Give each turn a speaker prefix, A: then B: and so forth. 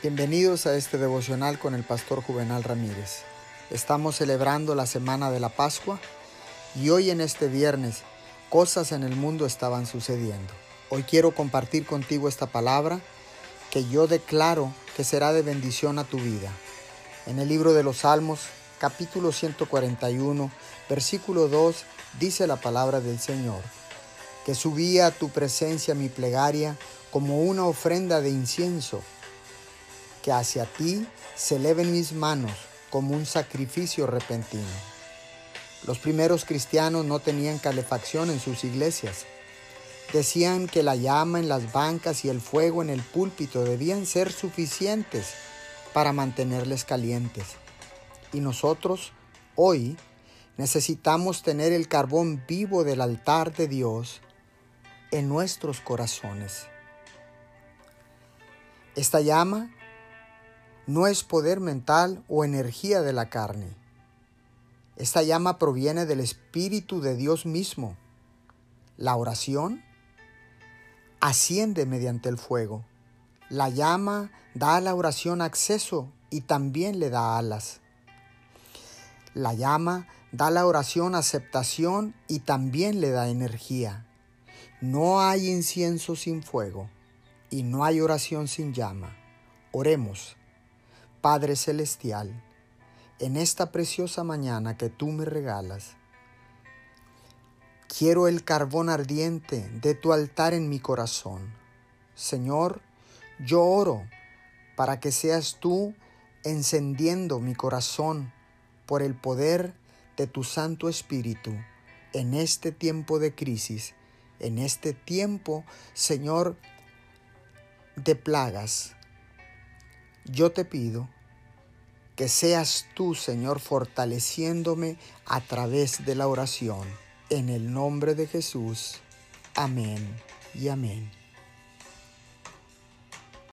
A: Bienvenidos a este devocional con el pastor Juvenal Ramírez. Estamos celebrando la semana de la Pascua y hoy en este viernes cosas en el mundo estaban sucediendo. Hoy quiero compartir contigo esta palabra que yo declaro que será de bendición a tu vida. En el libro de los Salmos, capítulo 141, versículo 2, dice la palabra del Señor, que subía a tu presencia mi plegaria como una ofrenda de incienso hacia ti se eleven mis manos como un sacrificio repentino. Los primeros cristianos no tenían calefacción en sus iglesias. Decían que la llama en las bancas y el fuego en el púlpito debían ser suficientes para mantenerles calientes. Y nosotros, hoy, necesitamos tener el carbón vivo del altar de Dios en nuestros corazones. Esta llama no es poder mental o energía de la carne. Esta llama proviene del Espíritu de Dios mismo. La oración asciende mediante el fuego. La llama da a la oración acceso y también le da alas. La llama da a la oración aceptación y también le da energía. No hay incienso sin fuego y no hay oración sin llama. Oremos. Padre Celestial, en esta preciosa mañana que tú me regalas, quiero el carbón ardiente de tu altar en mi corazón. Señor, yo oro para que seas tú encendiendo mi corazón por el poder de tu Santo Espíritu en este tiempo de crisis, en este tiempo, Señor, de plagas yo te pido que seas tú, Señor, fortaleciéndome a través de la oración. En el nombre de Jesús. Amén y amén.